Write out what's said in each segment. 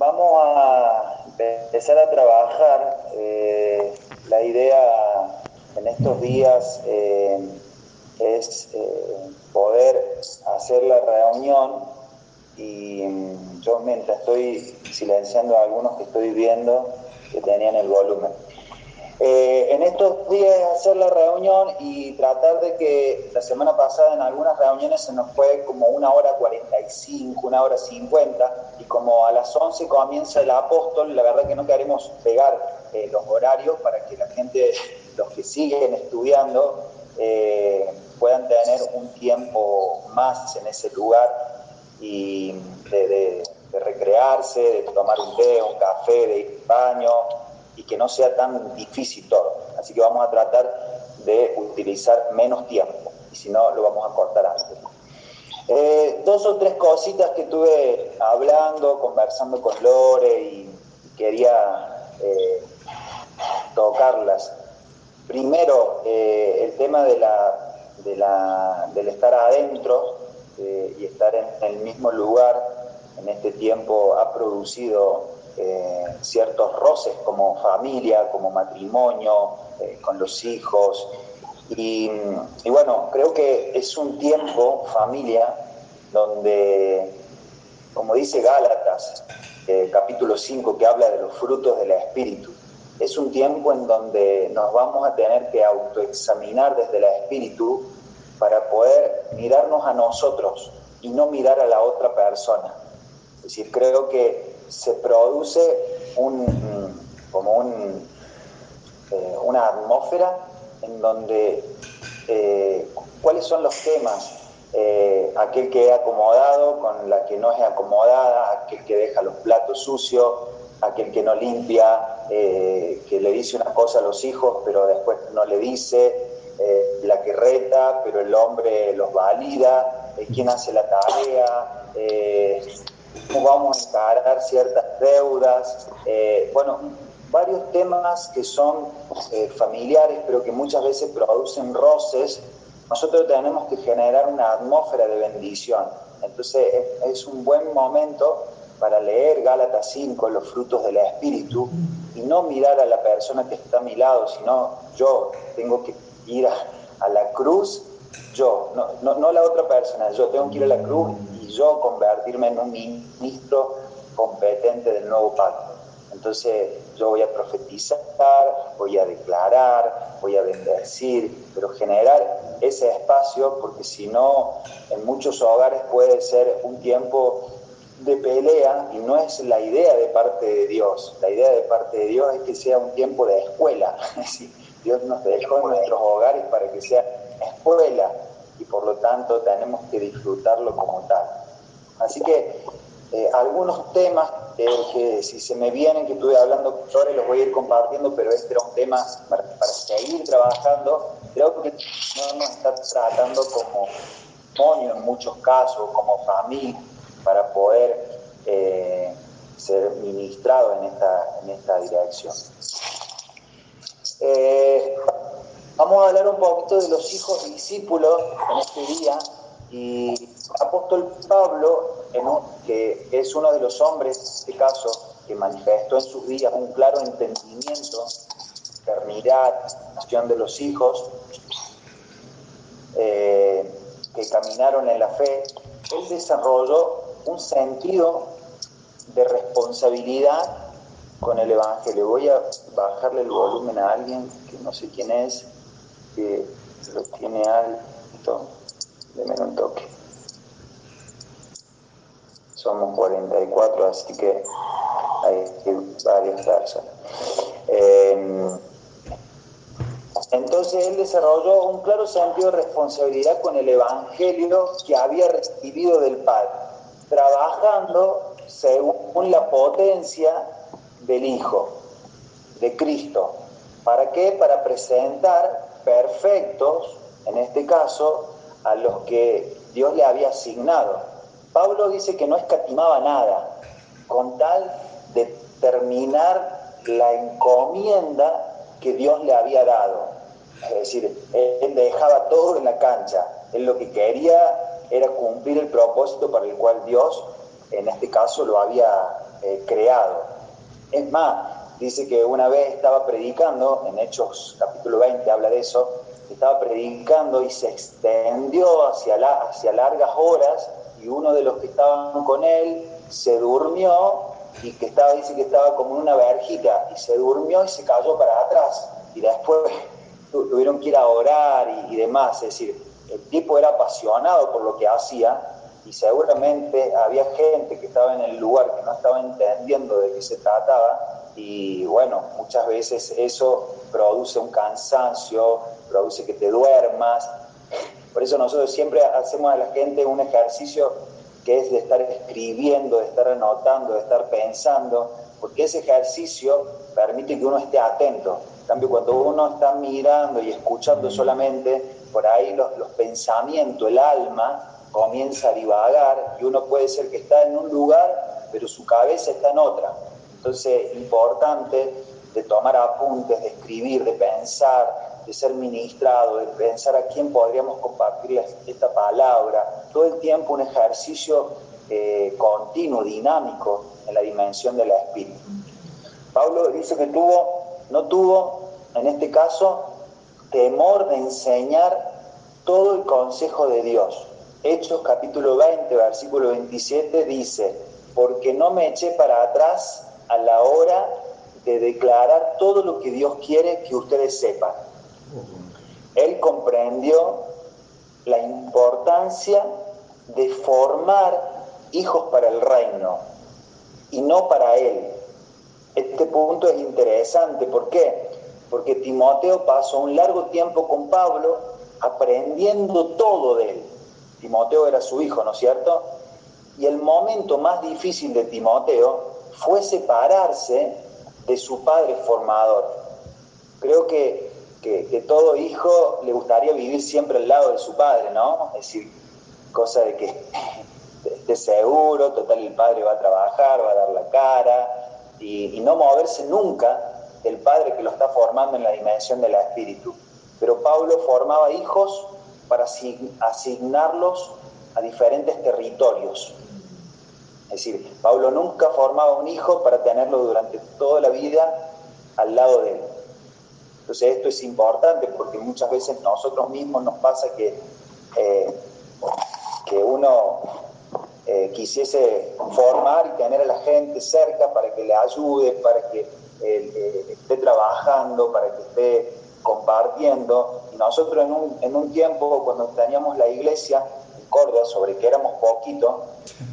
vamos a empezar a trabajar eh, la idea en estos días eh, es eh, poder hacer la reunión y mm, yo mientras estoy silenciando a algunos que estoy viendo que tenían el volumen. Eh, en estos días hacer la reunión y tratar de que la semana pasada en algunas reuniones se nos fue como una hora 45, una hora 50 y como a las 11 comienza el apóstol, la verdad que no queremos pegar los horarios para que la gente, los que siguen estudiando, eh, puedan tener un tiempo más en ese lugar y de, recrearse, de tomar un té, un café, de ir al baño y que no sea tan difícil todo. Así que vamos a tratar de utilizar menos tiempo y si no lo vamos a cortar antes. Eh, dos o tres cositas que estuve hablando, conversando con Lore y quería eh, tocarlas. Primero, eh, el tema de la, de la, del estar adentro y estar en el mismo lugar en este tiempo ha producido eh, ciertos roces como familia, como matrimonio, con los hijos. Y, bueno, creo que es un tiempo, familia, donde, como dice Gálatas, capítulo 5, que habla de los frutos del Espíritu, es un tiempo en donde nos vamos a tener que autoexaminar desde el espíritu para poder mirarnos a nosotros y no mirar a la otra persona. Es decir, creo que se produce un, como un, eh, una atmósfera en donde eh, cuáles son los temas, eh, aquel que es acomodado con la que no es acomodada, aquel que deja los platos sucios, aquel que no limpia, que le dice una cosa a los hijos, pero después no le dice, la que reta, pero el hombre los valida, quién hace la tarea, cómo vamos a encarar ciertas deudas, bueno, varios temas que son familiares, pero que muchas veces producen roces. Nosotros tenemos que generar una atmósfera de bendición. Entonces es un buen momento para leer Gálatas 5, los frutos del Espíritu, y no mirar a la persona que está a mi lado, sino yo tengo que ir a, la cruz, yo, no, no, no, la otra persona, yo tengo que ir a la cruz yo convertirme en un ministro competente del nuevo pacto. Entonces yo voy a profetizar, voy a declarar, voy a bendecir, pero generar ese espacio, porque si no, en muchos hogares puede ser un tiempo de pelea y no es la idea de parte de Dios. La idea de parte de Dios es que sea un tiempo de escuela. Dios nos dejó en nuestros hogares para que sea escuela y por lo tanto tenemos que disfrutarlo como tal. Así que eh, algunos temas que si se me vienen, que estuve hablando ahora los voy a ir compartiendo, pero este era un tema para, seguir trabajando. Creo que no nos está tratando como moño en muchos casos, como familia para poder eh, ser ministrado en esta, en esta dirección. Eh, vamos a hablar un poquito de los hijos discípulos en este día y apóstol Pablo, que es uno de los hombres, en este caso, que manifestó en sus días un claro entendimiento, eternidad, nación de los hijos, eh, que caminaron en la fe, él desarrolló un sentido de responsabilidad con el Evangelio. Voy a bajarle el volumen a alguien que no sé quién es, que lo tiene alto. Deme un toque. Somos 44, así que hay varias personas. Em, entonces él desarrolló un claro sentido de responsabilidad con el Evangelio que había recibido del Padre trabajando según la potencia del Hijo, de Cristo. ¿Para qué? Para presentar perfectos, en este caso, a los que Dios le había asignado. Pablo dice que no escatimaba nada, con tal de terminar la encomienda que Dios le había dado. Es decir, él dejaba todo en la cancha. Él lo que quería era cumplir el propósito para el cual Dios en este caso lo había eh, creado. Es más, dice que una vez estaba predicando, en Hechos capítulo 20 habla de eso, estaba predicando y se extendió hacia, la, hacia largas horas y uno de los que estaban con él se durmió y que estaba, dice que estaba como en una verjita y se durmió y se cayó para atrás y después tuvieron que ir a orar y, demás, es decir, el tipo era apasionado por lo que hacía y seguramente había gente que estaba en el lugar que no estaba entendiendo de qué se trataba y bueno, muchas veces eso produce un cansancio, produce que te duermas. Por eso nosotros siempre hacemos a la gente un ejercicio que es de estar escribiendo, de estar anotando, de estar pensando, porque ese ejercicio permite que uno esté atento. En cambio, cuando uno está mirando y escuchando solamente, por ahí los, los pensamientos, el alma comienza a divagar y uno puede ser que está en un lugar, pero su cabeza está en otra. Entonces, importante de tomar apuntes, de escribir, de pensar, de ser ministrado, de pensar a quién podríamos compartir esta palabra. Todo el tiempo un ejercicio eh, continuo, dinámico en la dimensión del espíritu. Pablo dice que tuvo, no tuvo, en este caso, temor de enseñar todo el consejo de Dios. Hechos capítulo 20, versículo 27 dice, porque no me eché para atrás a la hora de declarar todo lo que Dios quiere que ustedes sepan. Él comprendió la importancia de formar hijos para el reino y no para él. Este punto es interesante, ¿por qué? Porque Timoteo pasó un largo tiempo con Pablo aprendiendo todo de él. Timoteo era su hijo, ¿no es cierto? Y el momento más difícil de Timoteo fue separarse de su padre formador. Creo que, que, todo hijo le gustaría vivir siempre al lado de su padre, ¿no? Es decir, cosa de que esté seguro, total el padre va a trabajar, va a dar la cara, y, y no moverse nunca del padre que lo está formando en la dimensión del espíritu. Pero Pablo formaba hijos para asignarlos a diferentes territorios. Es decir, Pablo nunca formaba un hijo para tenerlo durante toda la vida al lado de él. Entonces esto es importante porque muchas veces nosotros mismos nos pasa que, eh, que uno eh, quisiese formar y tener a la gente cerca para que le ayude, para que eh, esté trabajando, para que esté compartiendo. Y nosotros en un, en un tiempo, cuando teníamos la iglesia, Córdoba, sobre que éramos poquitos,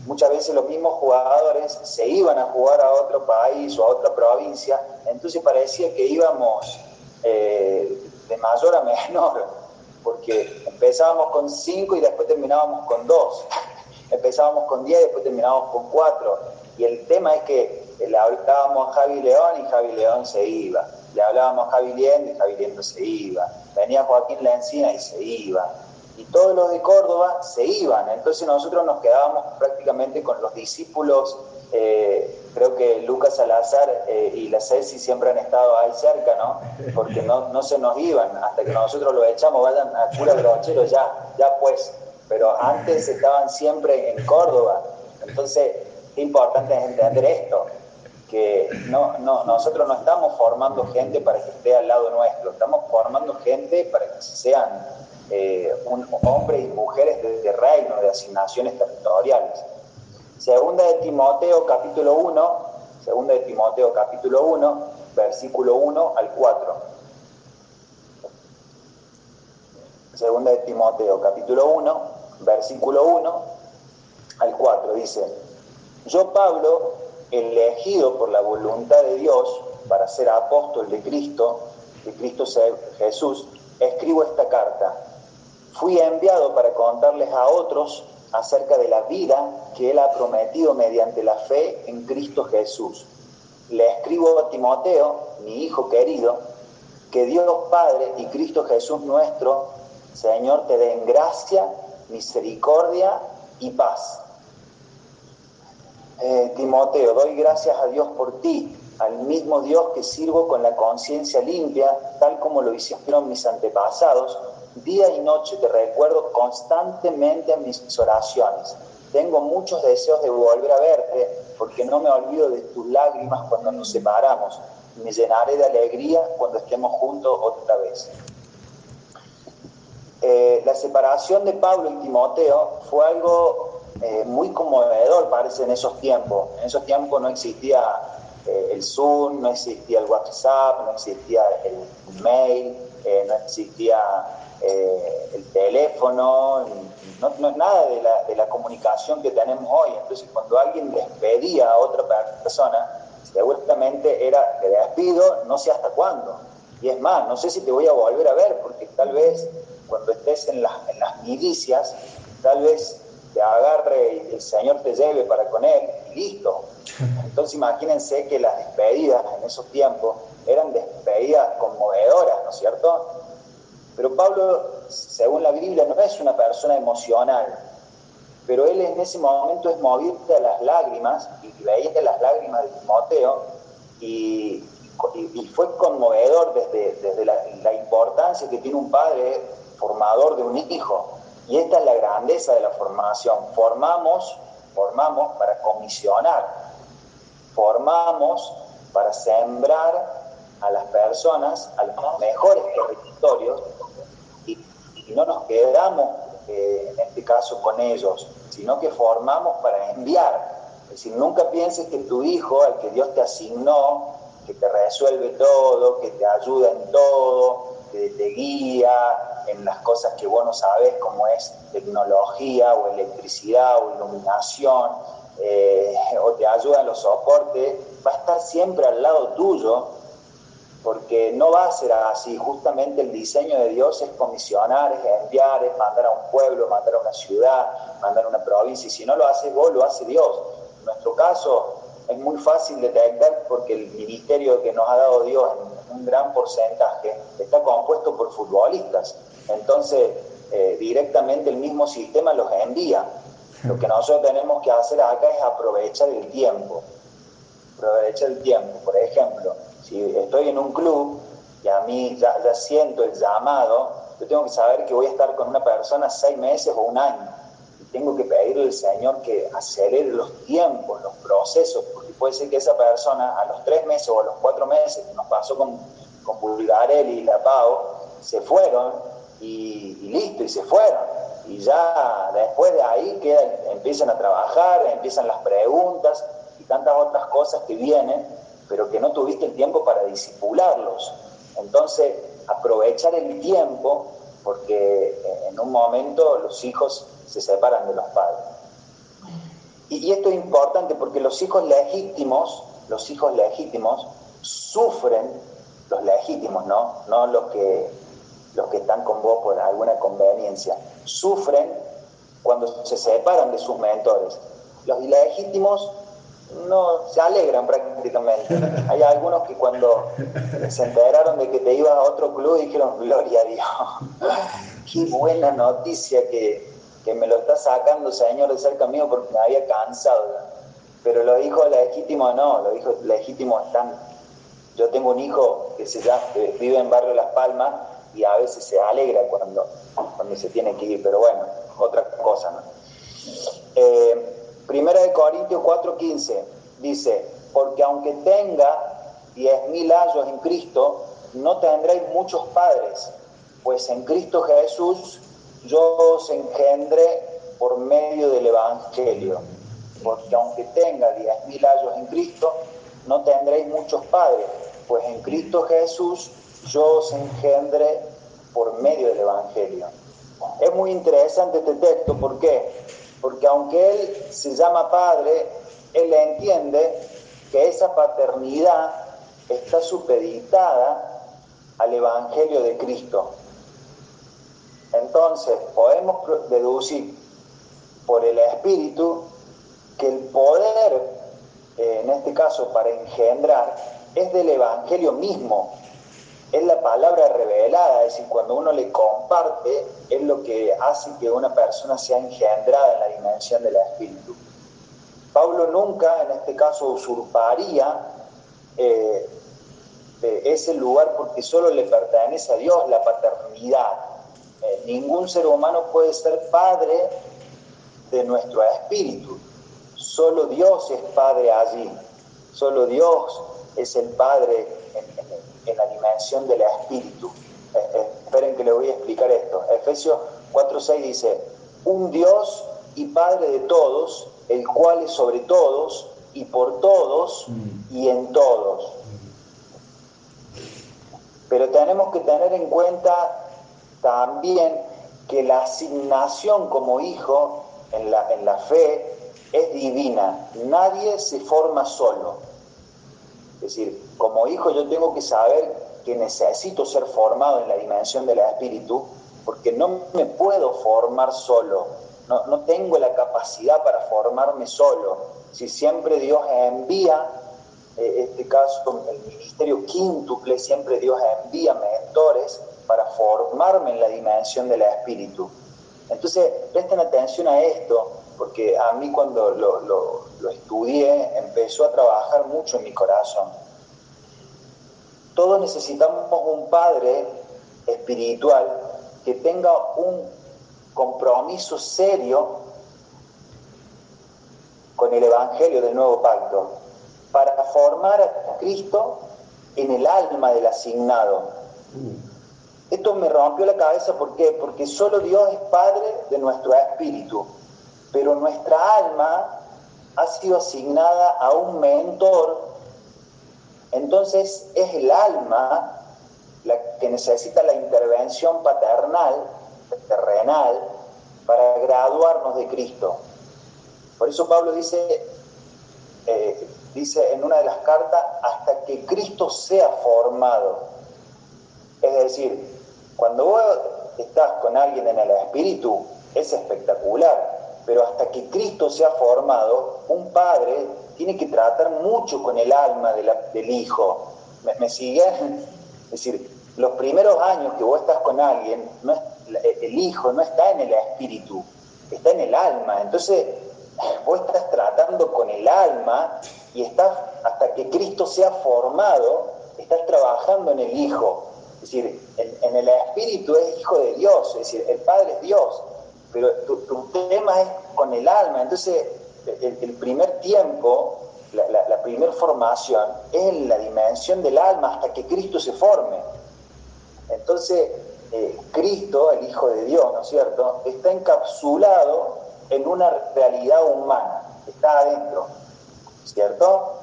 muchas veces los mismos jugadores se iban a jugar a otro país o a otra provincia, entonces parecía que íbamos eh, de mayor a menor, porque empezábamos con cinco y después terminábamos con dos, empezábamos con diez y después terminábamos con cuatro, y el tema es que le hablábamos a Javi León y Javi León se iba, le hablábamos a Javi Liendo y Javi Liendo se iba, venía Joaquín Lencina y se iba, y todos los de Córdoba se iban. Entonces nosotros nos quedábamos prácticamente con los discípulos, eh, creo que Lucas Salazar eh, y la Ceci siempre han estado ahí cerca, ¿no? Porque no, no se nos iban, hasta que nosotros los echamos, vayan a cura brochero, ya, ya pues. Pero antes estaban siempre en Córdoba. Entonces, es importante entender esto, que no, no, nosotros no estamos formando gente para que esté al lado nuestro, estamos formando gente para que sean eh, hombres y mujeres de, reino, de asignaciones territoriales. Segunda de Timoteo capítulo 1, segunda de Timoteo capítulo 1, versículo 1 al 4. Segunda de Timoteo capítulo 1, versículo 1 al 4 dice, yo Pablo, elegido por la voluntad de Dios para ser apóstol de Cristo, de Cristo Jesús, escribo esta carta. Fui enviado para contarles a otros acerca de la vida que Él ha prometido mediante la fe en Cristo Jesús. Le escribo a Timoteo, mi hijo querido, que Dios Padre y Cristo Jesús nuestro, Señor, te den gracia, misericordia y paz. Eh, Timoteo, doy gracias a Dios por ti, al mismo Dios que sirvo con la conciencia limpia, tal como lo hicieron mis antepasados, Día y noche te recuerdo constantemente en mis oraciones. tengo muchos deseos de volver a verte, porque no me olvido de tus lágrimas cuando nos separamos. Me llenaré de alegría cuando estemos juntos otra vez. Eh, la separación de Pablo y Timoteo fue algo eh, muy conmovedor, parece, en esos tiempos. En esos tiempos no existía eh, el Zoom, no existía el WhatsApp, no existía el mail, no existía el teléfono, no, no, nada de la, de la, comunicación que tenemos hoy. Entonces, cuando alguien despedía a otra persona, seguramente era, te despido, no sé hasta cuándo. Y es más, no sé si te voy a volver a ver, porque tal vez cuando estés en, en las milicias, tal vez te agarre y el Señor te lleve para con Él, y listo. Entonces imagínense que las despedidas en esos tiempos eran despedidas conmovedoras, ¿no es cierto? Pero Pablo, según la Biblia, no es una persona emocional, pero él en ese momento es movido a las lágrimas, y veía las lágrimas de Timoteo, y, fue conmovedor desde, desde la, la importancia que tiene un padre formador de un hijo. Y esta es la grandeza de la formación. Formamos, formamos para comisionar, formamos para sembrar a las personas a los mejores territorios y, no nos quedamos eh, en este caso con ellos, sino que formamos para enviar. Es decir, nunca pienses que tu hijo, al que Dios te asignó, que te resuelve todo, que te ayuda en todo, que te guía, en las cosas que vos no sabes, como es tecnología o electricidad o iluminación, eh, o te ayuda en los soportes, va a estar siempre al lado tuyo, porque no va a ser así. Justamente el diseño de Dios es comisionar, es enviar, es mandar a un pueblo, mandar a una ciudad, mandar a una provincia, y si no lo haces vos, lo hace Dios. En nuestro caso es muy fácil detectar porque el ministerio que nos ha dado Dios en un gran porcentaje está compuesto por futbolistas. Entonces, eh, directamente el mismo sistema los envía. Lo que nosotros tenemos que hacer acá es aprovechar el tiempo. Aprovechar el tiempo. Por ejemplo, si estoy en un club y a mí ya, siento el llamado, yo tengo que saber que voy a estar con una persona seis meses o un año. Y tengo que pedirle al Señor que acelere los tiempos, los procesos, porque puede ser que esa persona a los tres meses o a los cuatro meses, que nos pasó con, con Bulgarelli y La Pau, se fueron y, listo, y se fueron. Y ya después de ahí empiezan a trabajar, empiezan las preguntas y tantas otras cosas que vienen, pero que no tuviste el tiempo para disipularlos. Entonces, aprovechar el tiempo, porque en un momento los hijos se separan de los padres. Y, y esto es importante porque los hijos legítimos, los hijos legítimos, sufren, los legítimos, ¿no? No los que los que están con vos por alguna conveniencia, sufren cuando se separan de sus mentores. Los ilegítimos no se alegran prácticamente. Hay algunos que cuando se enteraron de que te ibas a otro club dijeron, gloria a Dios, qué buena noticia que, que me lo está sacando, Señor, de cerca mío porque me había cansado. Pero los hijos legítimos no, los hijos legítimos están... Yo tengo un hijo que se llama, vive en Barrio Las Palmas y a veces se alegra cuando, cuando se tiene que ir, pero bueno, otra cosa. ¿no? Eh, primera de Corintios 4:15 dice, porque aunque tenga diez mil años en Cristo, no tendréis muchos padres, pues en Cristo Jesús yo os engendré por medio del Evangelio. Porque aunque tenga diez mil años en Cristo, no tendréis muchos padres, pues en Cristo Jesús yo os engendre por medio del Evangelio. Es muy interesante este texto, ¿por qué? Porque aunque Él se llama Padre, Él entiende que esa paternidad está supeditada al Evangelio de Cristo. Entonces, podemos deducir por el Espíritu que el poder, eh, en este caso para engendrar, es del Evangelio mismo, es la palabra revelada, es decir, cuando uno le comparte, es lo que hace que una persona sea engendrada en la dimensión del espíritu. Pablo nunca, en este caso, usurparía eh, ese lugar porque solo le pertenece a Dios la paternidad. Eh, ningún ser humano puede ser padre de nuestro espíritu. Solo Dios es Padre allí. Solo Dios es el Padre en, la dimensión del espíritu. Eh, esperen que les voy a explicar esto. Efesios 4.6 dice, un Dios y Padre de todos, el cual es sobre todos y por todos y en todos. Pero tenemos que tener en cuenta también que la asignación como hijo en la, en la fe es divina. Nadie se forma solo. Es decir, como hijo yo tengo que saber que necesito ser formado en la dimensión del espíritu, porque no me puedo formar solo. No, no tengo la capacidad para formarme solo. Si siempre Dios envía eh, este caso, el ministerio quíntuple, siempre Dios envía mentores para formarme en la dimensión del espíritu. Entonces, presten atención a esto, porque a mí cuando lo estudié empezó a trabajar mucho en mi corazón. Todos necesitamos un padre espiritual que tenga un compromiso serio con el Evangelio del Nuevo Pacto para formar a Cristo en el alma del asignado. Esto me rompió la cabeza, ¿por qué? Porque solo Dios es Padre de nuestro espíritu, pero nuestra alma ha sido asignada a un mentor, entonces es el alma la que necesita la intervención paternal, terrenal, para graduarnos de Cristo. Por eso Pablo dice, eh, dice en una de las cartas, hasta que Cristo sea formado. Es decir, cuando vos estás con alguien en el espíritu, es espectacular, pero hasta que Cristo sea formado, un padre tiene que tratar mucho con el alma del hijo. ¿Me, siguen? Es decir, los primeros años que vos estás con alguien, el hijo no está en el espíritu, está en el alma. Entonces, vos estás tratando con el alma y estás, hasta que Cristo sea formado, estás trabajando en el Hijo. Es decir, en, el Espíritu es Hijo de Dios, es decir, el Padre es Dios, pero tu, tema es con el alma. Entonces, el, primer tiempo, la, primera formación es la dimensión del alma hasta que Cristo se forme. Entonces, eh, Cristo, el Hijo de Dios, ¿no es cierto?, está encapsulado en una realidad humana, está adentro, ¿cierto?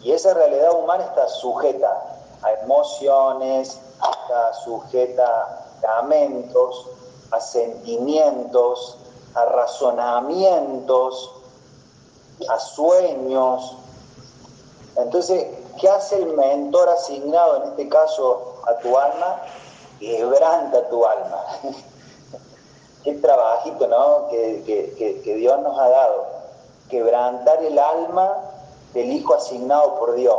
Y esa realidad humana está sujeta a emociones, está sujeta a lamentos, a sentimientos, a razonamientos, a sueños. Entonces, ¿qué hace el mentor asignado, en este caso a tu alma? Quebranta tu alma. qué trabajito ¿no? que, Dios nos ha dado. Quebrantar el alma del Hijo asignado por Dios,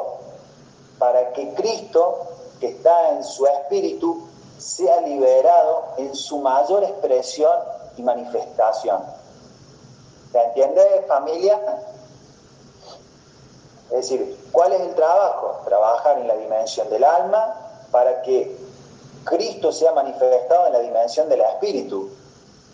para que Cristo, que está en su espíritu, sea liberado en su mayor expresión y manifestación. ¿Se entiende, familia? Es decir, ¿cuál es el trabajo? Trabajar en la dimensión del alma para que Cristo sea manifestado en la dimensión del espíritu.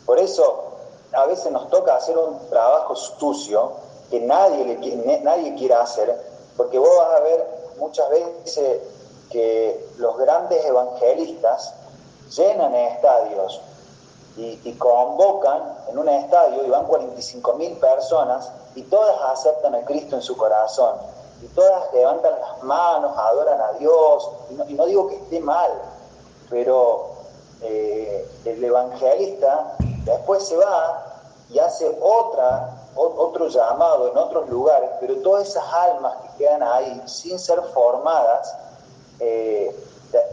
Por eso a veces nos toca hacer un trabajo sucio que nadie, nadie quiera hacer, porque vos vas a ver muchas veces que los grandes evangelistas llenan estadios y, convocan en un estadio y van 45 mil personas y todas aceptan a Cristo en su corazón. Y todas levantan las manos, adoran a Dios. Y no, y no digo que esté mal, pero eh, el evangelista después se va y hace otra, otro llamado en otros lugares, pero todas esas almas que quedan ahí sin ser formadas, eh,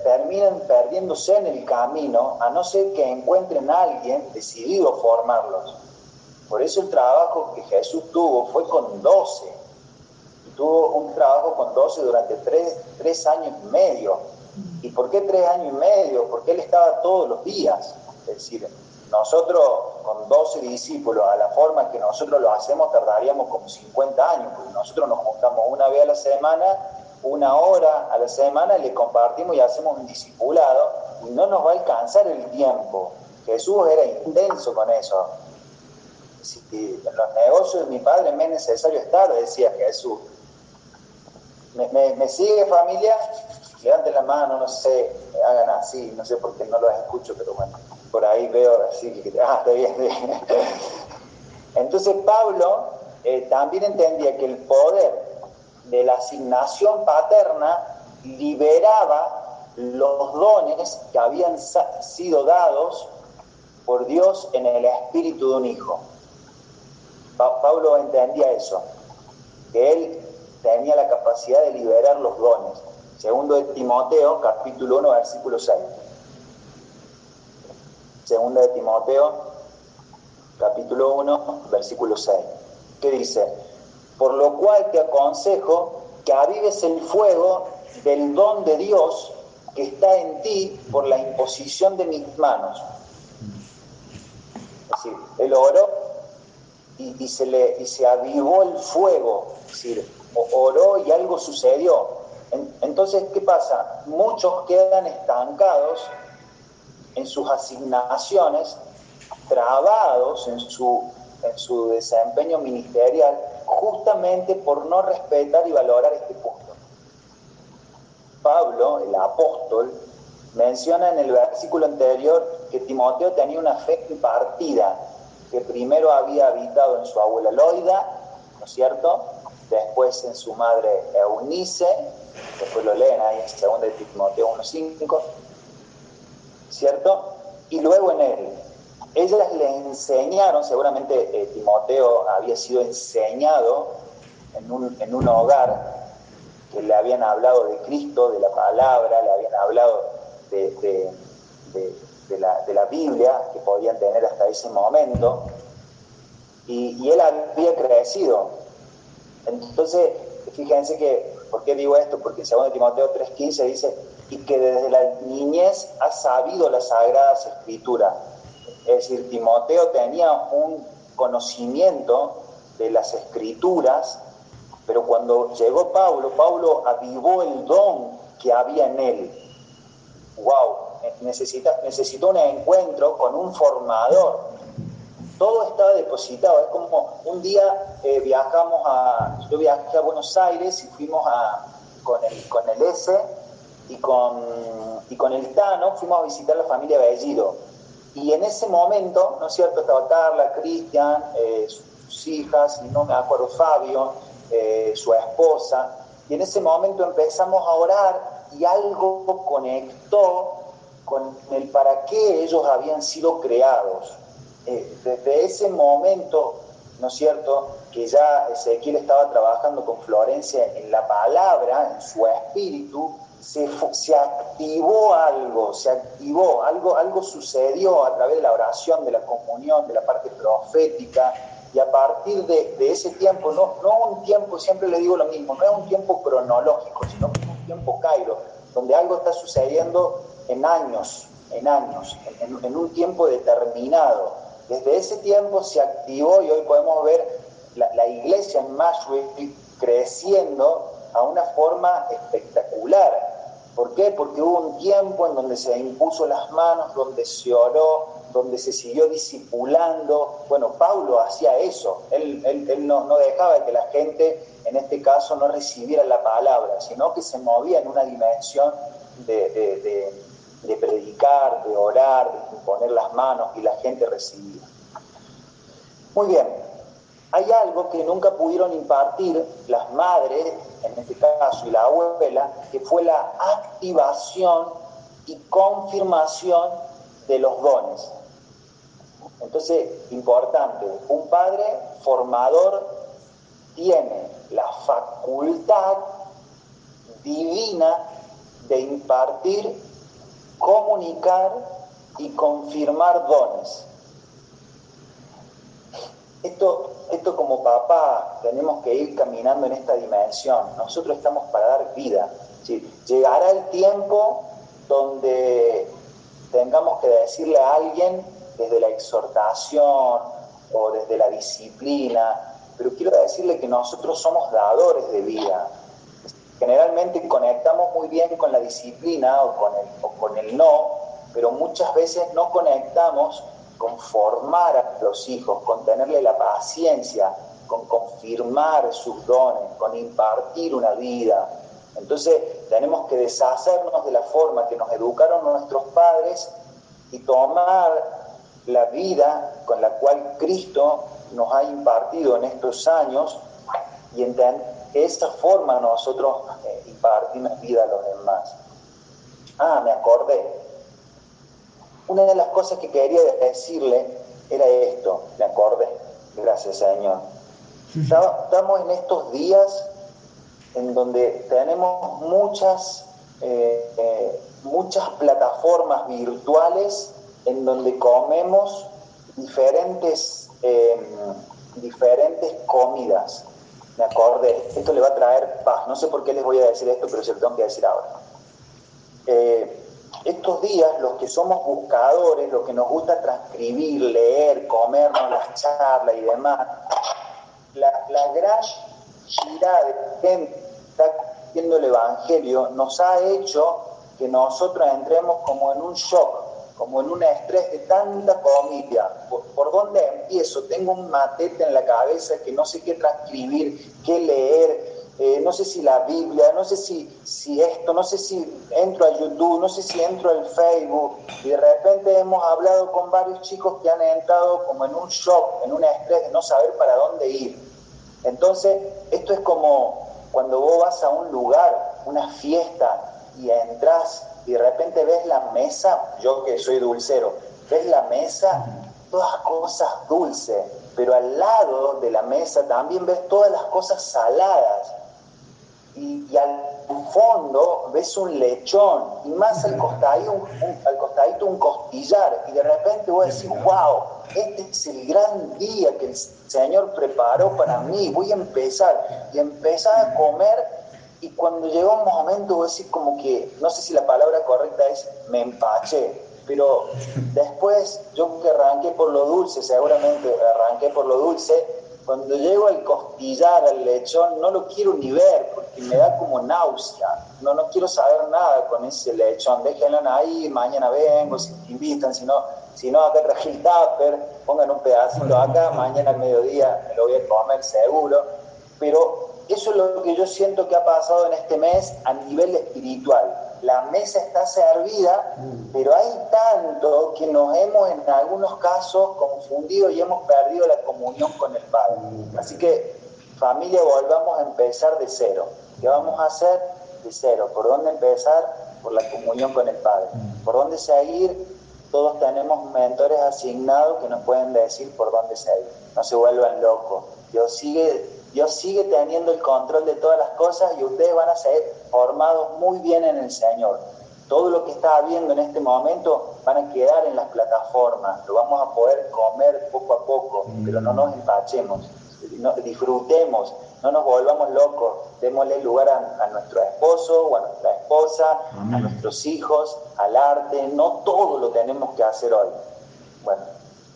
terminan perdiéndose en el camino, a no ser que encuentren a alguien decidido a formarlos. Por eso el trabajo que Jesús tuvo fue con doce. tuvo un trabajo con doce durante tres, tres años y medio ¿Y por qué tres años y medio? Porque él estaba todos los días. Es decir, nosotros con 12 discípulos, a la forma que nosotros lo hacemos, tardaríamos como 50 años, porque nosotros nos juntamos una vez a la semana, una hora a la semana, le compartimos y hacemos un discipulado, y no nos va a alcanzar el tiempo. Jesús era intenso con eso. si en los negocios de mi padre me es necesario estar, decía Jesús. ¿Me, sigue familia? Levanten la mano, no sé, hagan así, no sé por qué no los escucho, pero bueno, por ahí veo así ah, está bien, Entonces Pablo eh, también entendía que el poder de la asignación paterna liberaba los dones que habían sido dados por Dios en el espíritu de un hijo. Pablo entendía eso, que él tenía la capacidad de liberar los dones. Segundo de Timoteo, capítulo 1, versículo 6. Segundo de Timoteo, capítulo 1, versículo 6. ¿Qué dice? Por lo cual te aconsejo que avives el fuego del don de Dios que está en ti por la imposición de mis manos. Es decir, él oró y, se, le, y se avivó el fuego, es decir, oró y algo sucedió. entonces, ¿qué pasa? Muchos quedan estancados en sus asignaciones, trabados en su, en su desempeño ministerial, justamente por no respetar y valorar este punto. Pablo, el apóstol, menciona en el versículo anterior que Timoteo tenía una fe impartida, que primero había habitado en su abuela Loida, ¿no es cierto? Después en su madre Eunice, después lo leen ahí en 2 de Timoteo 1.5, ¿cierto? Y luego en él. Ellas le enseñaron, seguramente eh, Timoteo había sido enseñado en un, en un hogar que le habían hablado de Cristo, de la palabra, le habían hablado de, la, Biblia que podían tener hasta ese momento, y, él había crecido. Entonces, fíjense que, ¿por qué digo esto? Porque en 2 Timoteo 3.15 dice, y que desde la niñez ha sabido las sagradas escrituras. Es decir, Timoteo tenía un conocimiento de las escrituras pero cuando llegó Pablo, Pablo avivó el don que había en él. ¡Wow! Necesita, necesitó un encuentro con un formador. Todo estaba depositado. Es como un día eh, viajamos a. Yo viajé a Buenos Aires y fuimos a, con, el, con el S y con, y con el Tano, fuimos a visitar la familia Bellido. Y en ese momento, ¿no es cierto? Estaba Carla, Cristian, eh, sus hijas, no me acuerdo, Fabio eh, su esposa, y en ese momento empezamos a orar y algo conectó con el para qué ellos habían sido creados. Eh, desde ese momento, ¿no es cierto?, que ya Ezequiel estaba trabajando con Florencia en la palabra, en su espíritu, se, activó algo, se activó, algo, algo sucedió a través de la oración, de la comunión, de la parte profética, y a partir de, ese tiempo, no, no un tiempo, siempre le digo lo mismo, no es un tiempo cronológico, sino un tiempo cairo, donde algo está sucediendo en años, en años, en, un tiempo determinado. Desde ese tiempo se activó y hoy podemos ver la, iglesia en Mashwell creciendo a una forma espectacular. ¿Por qué? Porque hubo un tiempo en donde se impuso las manos, donde se oró, donde se siguió discipulando. Bueno, Pablo hacía eso, él, no, dejaba que la gente, en este caso, no recibiera la palabra, sino que se movía en una dimensión de, predicar, de orar, de imponer las manos y la gente recibía. Muy bien, hay algo que nunca pudieron impartir las madres, en este caso, y la abuela, que fue la activación y confirmación de los dones. Entonces, importante, un padre formador tiene la facultad divina de impartir, comunicar y confirmar dones. Esto, esto como papá tenemos que ir caminando en esta dimensión. Nosotros estamos para dar vida. Llegará el tiempo donde tengamos que decirle a alguien desde la exhortación o desde la disciplina, pero quiero decirle que nosotros somos dadores de vida. Generalmente conectamos muy bien con la disciplina o con el, con el no, pero muchas veces no conectamos con formar a los hijos, con tenerle la paciencia, con confirmar sus dones, con impartir una vida. Entonces tenemos que deshacernos de la forma que nos educaron nuestros padres y tomar la vida con la cual Cristo nos ha impartido en estos años y de esa forma nosotros eh, impartimos vida a los demás. Ah, me acordé. Una de las cosas que quería decirle era esto, me acordé. Gracias, Señor. Estamos en estos días en donde tenemos muchas, eh, eh, muchas plataformas virtuales en donde comemos diferentes, em, diferentes comidas. Me acordé, esto le va a traer paz. No sé por qué les voy a decir esto, pero se lo tengo que decir ahora. Eh, estos días, los que somos buscadores, los que nos gusta transcribir, leer, comernos las charlas y demás, la, la gran cantidad de gente que está viendo el Evangelio nos ha hecho que nosotros entremos como en un shock como en un estrés de tanta comida. ¿Por, dónde empiezo? Tengo un matete en la cabeza que no sé qué transcribir, qué leer, eh, no sé si la Biblia, no sé si, si esto, no sé si entro a YouTube, no sé si entro al Facebook. Y de repente hemos hablado con varios chicos que han entrado como en un shock, en un estrés de no saber para dónde ir. Entonces, esto es como cuando vos vas a un lugar, una fiesta, y entras y de repente ves la mesa, yo que soy dulcero, ves la mesa, todas cosas dulces, pero al lado de la mesa también ves todas las cosas saladas. Y, al fondo ves un lechón y más al costadito, un, al costadito un costillar y de repente vos decís, wow, este es el gran día que el Señor preparó para mí, voy a empezar y empezar a comer y cuando llegó un momento, voy a decir como que, no sé si la palabra correcta es me empaché, pero después yo que arranqué por lo dulce, seguramente arranqué por lo dulce, cuando llego al costillar, al lechón, no lo quiero ni ver porque me da como náusea. No, no quiero saber nada con ese lechón. Déjenlo ahí, mañana vengo, si te invitan, si no, si no acá traje tupper, pongan un pedacito acá, mañana al mediodía me lo voy a comer seguro. Pero eso es lo que yo siento que ha pasado en este mes a nivel espiritual. La mesa está servida, pero hay tanto que nos hemos en algunos casos confundido y hemos perdido la comunión con el Padre. Así que familia, volvamos a empezar de cero. ¿Qué vamos a hacer? De cero. ¿Por dónde empezar? Por la comunión con el Padre. ¿Por dónde seguir? Todos tenemos mentores asignados que nos pueden decir por dónde seguir. No se vuelvan locos. Dios sigue Dios sigue teniendo el control de todas las cosas y ustedes van a ser formados muy bien en el Señor. Todo lo que está habiendo en este momento van a quedar en las plataformas, lo vamos a poder comer poco a poco, pero no nos empachemos, disfrutemos, no nos volvamos locos, démosle lugar a, nuestro esposo o a nuestra esposa, a nuestros hijos, al arte, no todo lo tenemos que hacer hoy. Bueno,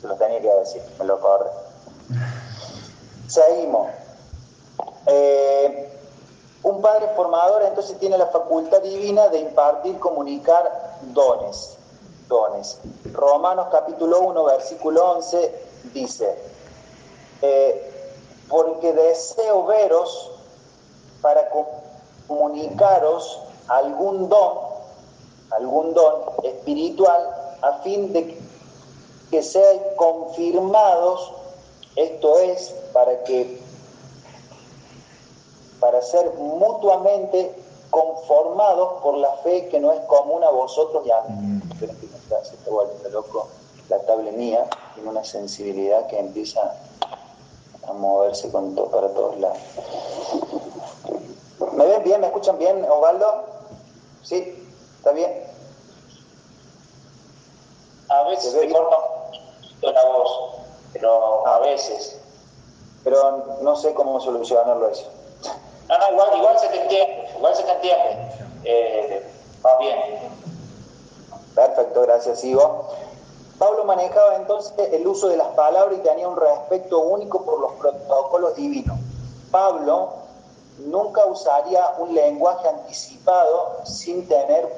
se lo tenía que decir, me lo corre. Seguimos. Eh, un padre formador entonces tiene la facultad divina de impartir, comunicar dones. dones. Romanos capítulo 1, versículo 11 dice, eh, porque deseo veros para comunicaros algún don, algún don espiritual, a fin de que sean confirmados, esto es, para que para ser mutuamente conformados por la fe que no es común a vosotros y a mí. Mm. que se está volviendo loco la tabla mía, tiene una sensibilidad que empieza a moverse con para todos lados. ¿Me ven bien? ¿Me escuchan bien, Osvaldo? ¿Sí? ¿Está bien? A veces se corta la voz, pero a veces. Pero no sé cómo solucionarlo eso. No, no, igual, igual se te entiende, igual se te entiende. Eh, va bien. Perfecto, gracias, Ivo. Pablo manejaba entonces el uso de las palabras y tenía un respeto único por los protocolos divinos. Pablo nunca usaría un lenguaje anticipado sin tener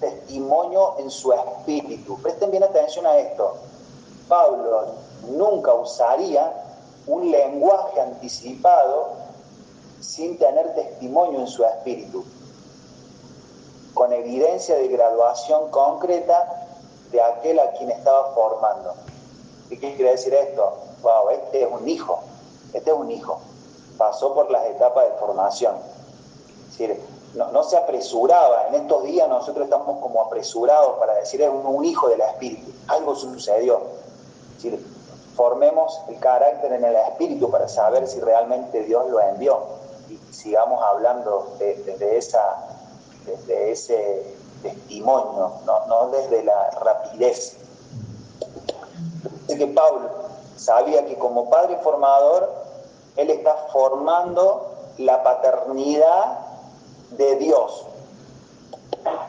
testimonio en su espíritu. Presten bien atención a esto. Pablo nunca usaría un lenguaje anticipado sin tener testimonio en su espíritu, con evidencia de graduación concreta de aquel a quien estaba formando. ¿Y qué quiere decir esto? Wow, este es un hijo, este es un hijo, pasó por las etapas de formación. No, se apresuraba, en estos días nosotros estamos como apresurados para decir es un, hijo del espíritu, algo sucedió. Formemos el carácter en el espíritu para saber si realmente Dios lo envió sigamos hablando desde, esa, desde ese testimonio, no, desde la rapidez. Así que Pablo sabía que como padre formador, él está formando la paternidad de Dios.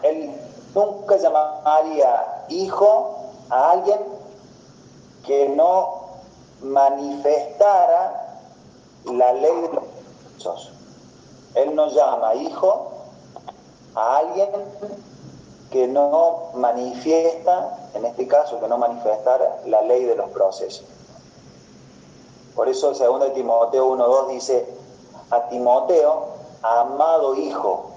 Él nunca llamaría hijo a alguien que no manifestara la ley de los Él no llama hijo a alguien que no manifiesta, en este caso, que no manifestara la ley de los procesos. Por eso el segundo de Timoteo 1.2 dice, a Timoteo, amado Hijo,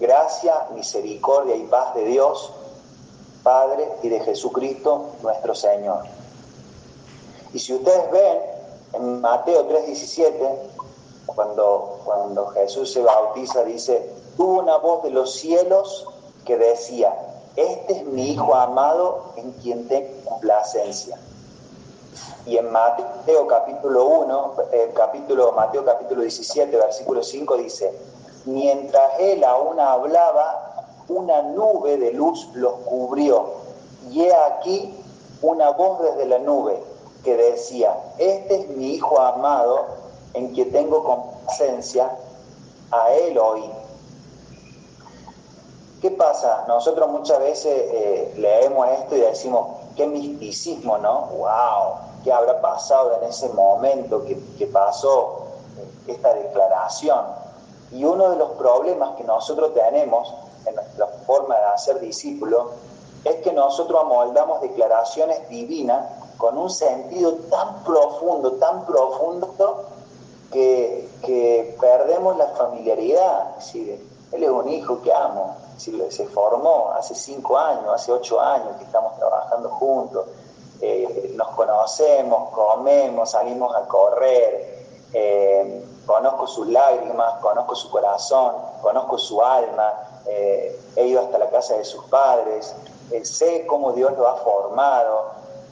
gracia, misericordia y paz de Dios, Padre y de Jesucristo nuestro Señor. Y si ustedes ven en Mateo 3:17, cuando, cuando Jesús se bautiza, dice, tuvo una voz de los cielos que decía, este es mi Hijo amado en quien tengo complacencia. Y en Mateo capítulo 1, el capítulo, Mateo capítulo 17, versículo 5 dice, mientras él aún hablaba, una nube de luz los cubrió. Y he aquí una voz desde la nube que decía, este es mi Hijo amado en quien tengo complacencia, a él oí. ¿Qué pasa? Nosotros muchas veces eh, leemos esto y decimos, qué misticismo, ¿no? ¡Wow! ¿Qué habrá pasado en ese momento que, pasó eh, esta declaración? Y uno de los problemas que nosotros tenemos en nuestra forma de hacer discípulos es que nosotros amoldamos declaraciones divinas con un sentido tan profundo, tan profundo, que, perdemos la familiaridad. Él es un hijo que amo, se formó hace cinco años, hace ocho años que estamos trabajando juntos, eh, nos conocemos, comemos, salimos a correr, eh, conozco sus lágrimas, conozco su corazón, conozco su alma, eh, he ido hasta la casa de sus padres, sé cómo Dios lo ha formado.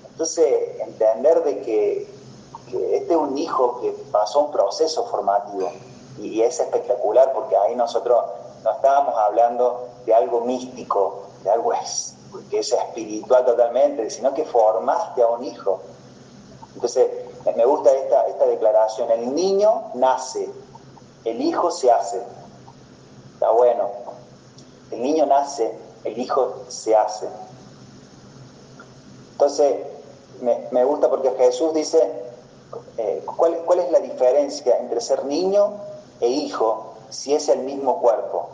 Entonces, entender de que, este es un hijo que pasó un proceso formativo y es espectacular porque ahí nosotros no estábamos hablando de algo místico, de algo es, que es espiritual totalmente, sino que formaste a un hijo. Entonces, me gusta esta, esta declaración, el niño nace, el hijo se hace. Está bueno. El niño nace, el hijo se hace. Entonces, me, gusta porque Jesús dice, eh, ¿cuál, ¿cuál es la diferencia entre ser niño e hijo si es el mismo cuerpo?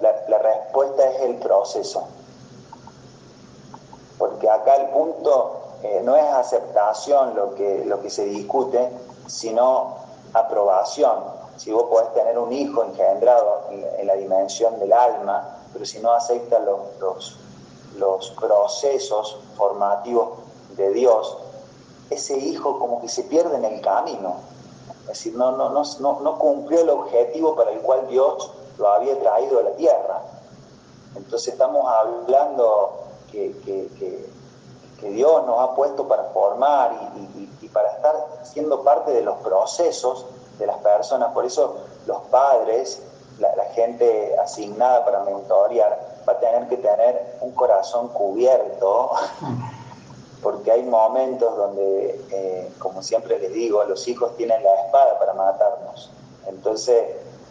La, respuesta es el proceso. Porque acá el punto eh, no es aceptación lo que, lo que se discute, sino aprobación. Si vos podés tener un hijo engendrado en, la dimensión del alma, pero si no acepta los, los, los procesos formativos de Dios, ese hijo como que se pierde en el camino. Es decir, no, no, no, no, cumplió el objetivo para el cual Dios lo había traído a la tierra. Entonces estamos hablando que, Dios nos ha puesto para formar y, para estar siendo parte de los procesos de las personas. Por eso los padres, la, gente asignada para mentorear, va a tener que tener un corazón cubierto, porque hay momentos donde, eh, como siempre les digo, los hijos tienen la espada para matarnos. Entonces,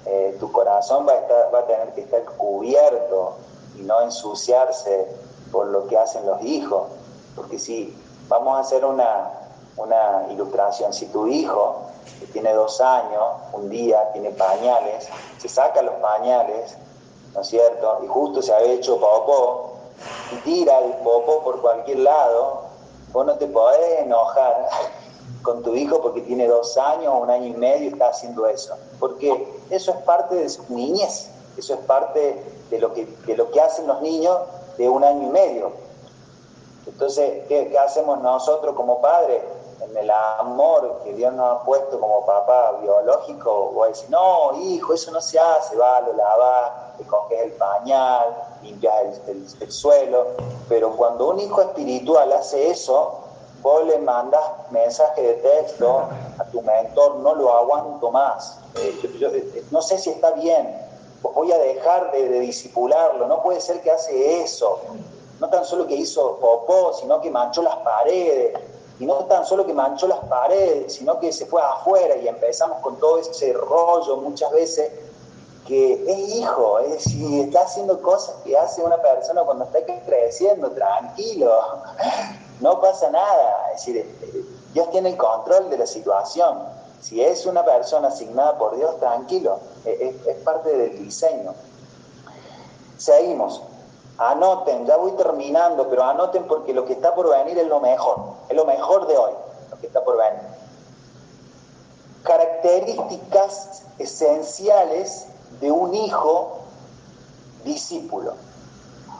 eh, tu corazón va a, tener que estar cubierto y no ensuciarse por lo que hacen los hijos. Porque si vamos a hacer una, ilustración, si tu hijo, que tiene dos años, un día tiene pañales, se saca los pañales, ¿no es cierto? Y justo se ha hecho popó, y tira el popo por cualquier lado, vos no te podés enojar con tu hijo porque tiene dos años o un año y medio y está haciendo eso. Porque eso es parte de su niñez, eso es parte de lo que, de lo que hacen los niños de un año y medio. Entonces, ¿qué, hacemos nosotros como padres? En el amor que Dios nos ha puesto como papá biológico, o decir, no, hijo, eso no se hace, va, lo lavas, te coges el pañal, limpias el suelo, pero cuando un hijo espiritual hace eso, vos le mandas mensaje de texto a tu mentor, no lo aguanto más, eh, eh, no sé si está bien, voy a dejar de, de, disipularlo, no puede ser que hace eso, no tan solo que hizo popó, sino que manchó las paredes, y no tan solo que manchó las paredes, sino que se fue afuera y empezamos con todo ese rollo muchas veces que es hijo, es decir, está haciendo cosas que hace una persona cuando está creciendo, tranquilo, no pasa nada. Es decir, Dios tiene el control de la situación. Si es una persona asignada por Dios, tranquilo, es, parte del diseño. Seguimos. Anoten, ya voy terminando, pero anoten porque lo que está por venir es lo mejor, es lo mejor de hoy, lo que está por venir. Características esenciales de un hijo discípulo.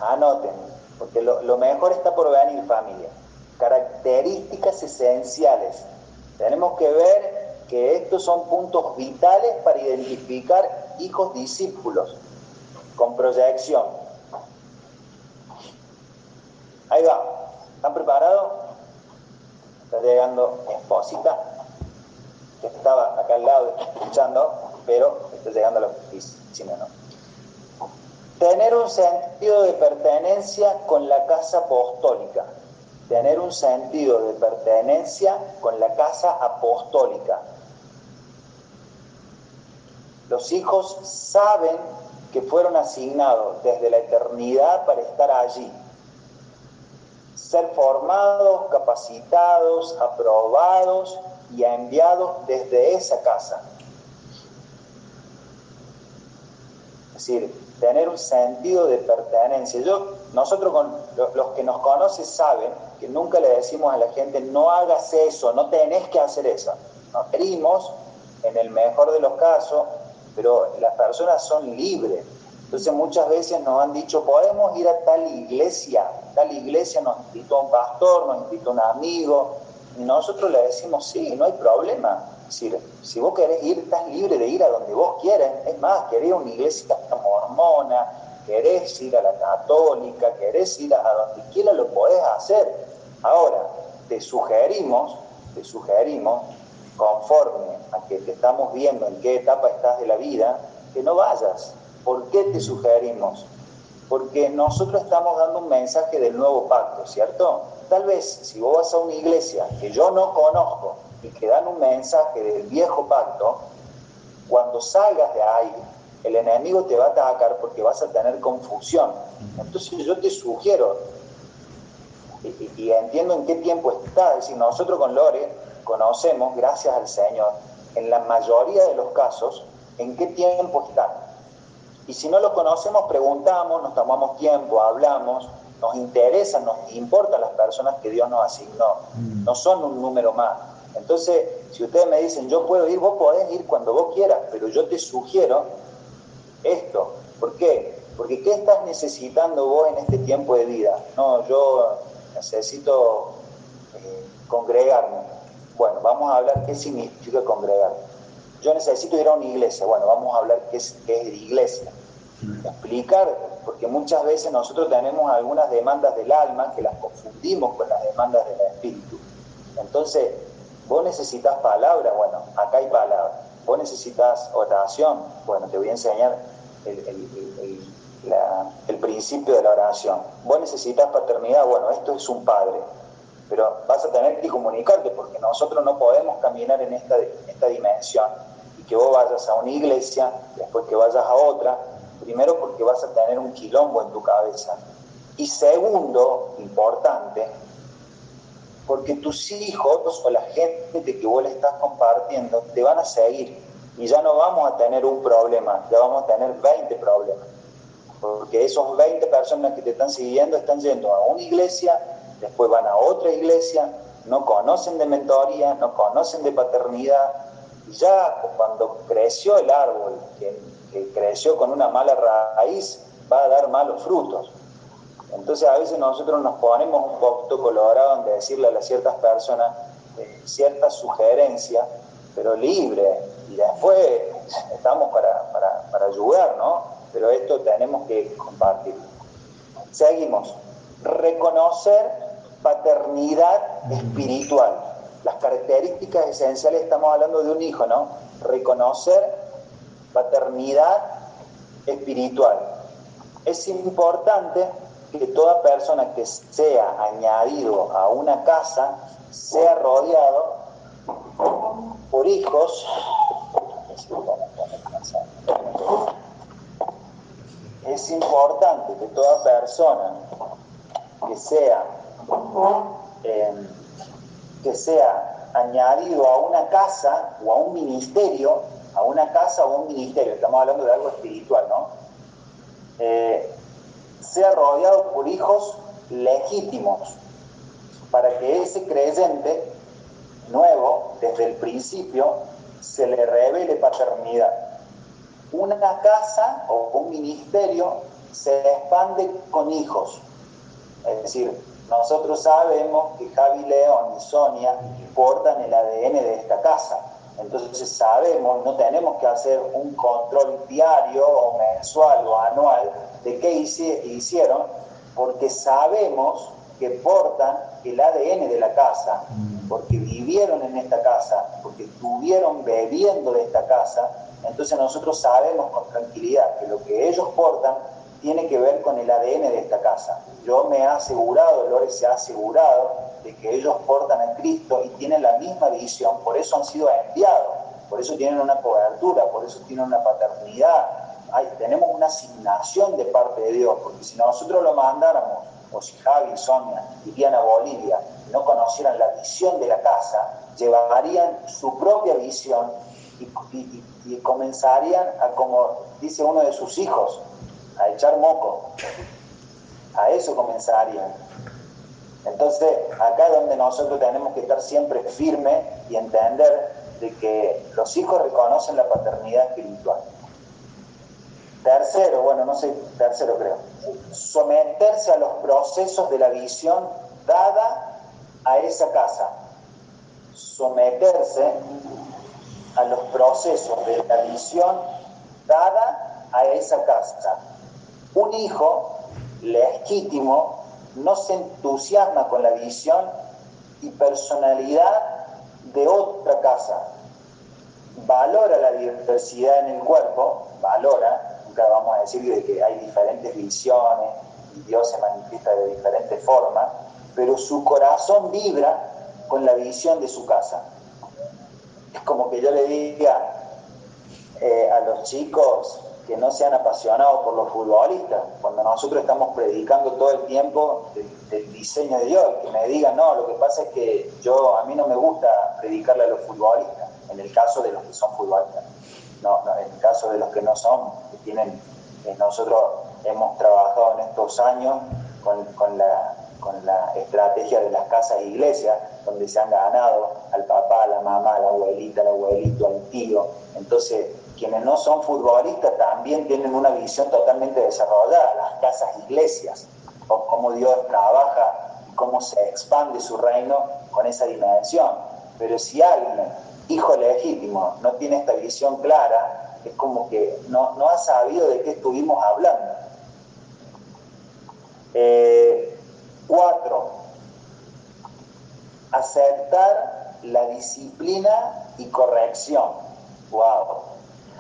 Anoten, porque lo, mejor está por venir familia. Características esenciales. Tenemos que ver que estos son puntos vitales para identificar hijos discípulos con proyección. Ahí va. ¿Están preparados? Está llegando mi esposita, que estaba acá al lado escuchando, pero llegando a la ¿no? Tener un sentido de pertenencia con la casa apostólica. Tener un sentido de pertenencia con la casa apostólica. Los hijos saben que fueron asignados desde la eternidad para estar allí. Ser formados, capacitados, aprobados y enviados desde esa casa. Decir, tener un sentido de pertenencia. Yo, nosotros con los que nos conocen saben que nunca le decimos a la gente no hagas eso, no tenés que hacer eso. Nos querimos, en el mejor de los casos, pero las personas son libres. Entonces muchas veces nos han dicho, podemos ir a tal iglesia, tal iglesia nos invitó un pastor, nos invitó un amigo, y nosotros le decimos, sí, no hay problema, decir, si vos querés ir, estás libre de ir a donde vos quieras. Es más, querés una iglesia mormona, querés ir a la católica, querés ir a donde quiera, lo podés hacer. Ahora, te sugerimos, te sugerimos, conforme a que te estamos viendo en qué etapa estás de la vida, que no vayas. ¿Por qué te sugerimos? Porque nosotros estamos dando un mensaje del nuevo pacto, ¿cierto? Tal vez si vos vas a una iglesia que yo no conozco, y que dan un mensaje del viejo pacto, cuando salgas de ahí, el enemigo te va a atacar porque vas a tener confusión. Entonces yo te sugiero, y, entiendo en qué tiempo está, es decir, nosotros con Lore conocemos, gracias al Señor, en la mayoría de los casos, en qué tiempo está. Y si no lo conocemos, preguntamos, nos tomamos tiempo, hablamos, nos interesan, nos importan las personas que Dios nos asignó. No son un número más. Entonces, si ustedes me dicen, yo puedo ir, vos podés ir cuando vos quieras, pero yo te sugiero esto. ¿Por qué? Porque ¿qué estás necesitando vos en este tiempo de vida? No, yo necesito eh, congregarme. Bueno, vamos a hablar qué significa congregar. Yo necesito ir a una iglesia. Bueno, vamos a hablar qué es, qué es iglesia. Explicar, porque muchas veces nosotros tenemos algunas demandas del alma que las confundimos con las demandas del espíritu. Entonces, Vos necesitas palabra, bueno, acá hay palabra. Vos necesitas oración, bueno, te voy a enseñar el, principio de la oración. Vos necesitas paternidad, bueno, esto es un padre. Pero vas a tener que comunicarte porque nosotros no podemos caminar en esta, esta dimensión y que vos vayas a una iglesia, después que vayas a otra, primero porque vas a tener un quilombo en tu cabeza. Y segundo, importante, porque tus hijos o la gente que vos le estás compartiendo te van a seguir y ya no vamos a tener un problema, ya vamos a tener 20 problemas. porque esos 20 personas que te están siguiendo están yendo a una iglesia, después van a otra iglesia, no conocen de mentoría, no conocen de paternidad, y ya cuando creció el árbol, que, que creció con una mala raíz, va a dar malos frutos. Entonces a veces nosotros nos ponemos un poquito colorado en decirle a ciertas personas eh, ciertas sugerencias, pero libre, y después estamos para, para, ayudar, ¿no? Pero esto tenemos que compartir. Seguimos. Reconocer paternidad espiritual. Las características esenciales, estamos hablando de un hijo, ¿no? Reconocer paternidad espiritual. Es importante que toda persona que sea añadido a una casa sea rodeado por hijos es importante que toda persona que sea em, que sea añadido a una casa o a un ministerio, a una casa o a un ministerio, estamos hablando de algo espiritual, ¿no? Eh, sea rodeado por hijos legítimos, para que ese creyente nuevo, desde el principio, se le revele paternidad. Una casa o un ministerio se expande con hijos. Es decir, nosotros sabemos que Javi León y Sonia portan el ADN de esta casa. Entonces sabemos, no tenemos que hacer un control diario o mensual o anual de qué hicieron, porque sabemos que portan el ADN de la casa, mm. porque vivieron en esta casa, porque estuvieron bebiendo de esta casa, entonces nosotros sabemos con tranquilidad que lo que ellos portan tiene que ver con el ADN de esta casa. Yo me he asegurado, Lore se ha asegurado de que ellos portan a Cristo y tienen la misma visión, por eso han sido enviados, por eso tienen una cobertura, por eso tienen una paternidad, tenemos una asignación de parte de Dios, porque si nosotros lo mandáramos o si Javi, Sonia irían a Bolivia y no conocieran la visión de la casa, llevarían su propia visión y, comenzarían a, como dice uno de sus hijos, a echar moco. A eso comenzarían. Entonces, acá es donde nosotros tenemos que estar siempre firmes y entender de que los hijos reconocen la paternidad espiritual. Tercero, bueno, no sé, tercero creo, someterse a los procesos de la visión dada a esa casa. Someterse a los procesos de la visión dada a esa casa. Un hijo legítimo no se entusiasma con la visión y personalidad de otra casa. Valora la diversidad en el cuerpo, valora, vamos a decir que hay diferentes visiones y Dios se manifiesta de diferentes formas, pero su corazón vibra con la visión de su casa. Es como que yo le diga eh, a los chicos que no sean apasionados por los futbolistas, cuando nosotros estamos predicando todo el tiempo del, diseño de Dios, que me digan, no, lo que pasa es que yo, a mí no me gusta predicarle a los futbolistas, en el caso de los que son futbolistas no, en el caso de los que no son, que tienen, eh, nosotros hemos trabajado en estos años con, la, con la estrategia de las casas e iglesias, donde se han ganado al papá, a la mamá, a la abuelita, al abuelito, al tío. Entonces, quienes no son futbolistas también tienen una visión totalmente desarrollada, las casas e iglesias, cómo Dios trabaja y cómo se expande su reino con esa dimensión. Pero si alguien hijo legítimo no tiene esta visión clara, es como que no, ha sabido de qué estuvimos hablando. Eh, cuatro, aceptar la disciplina y corrección. Wow.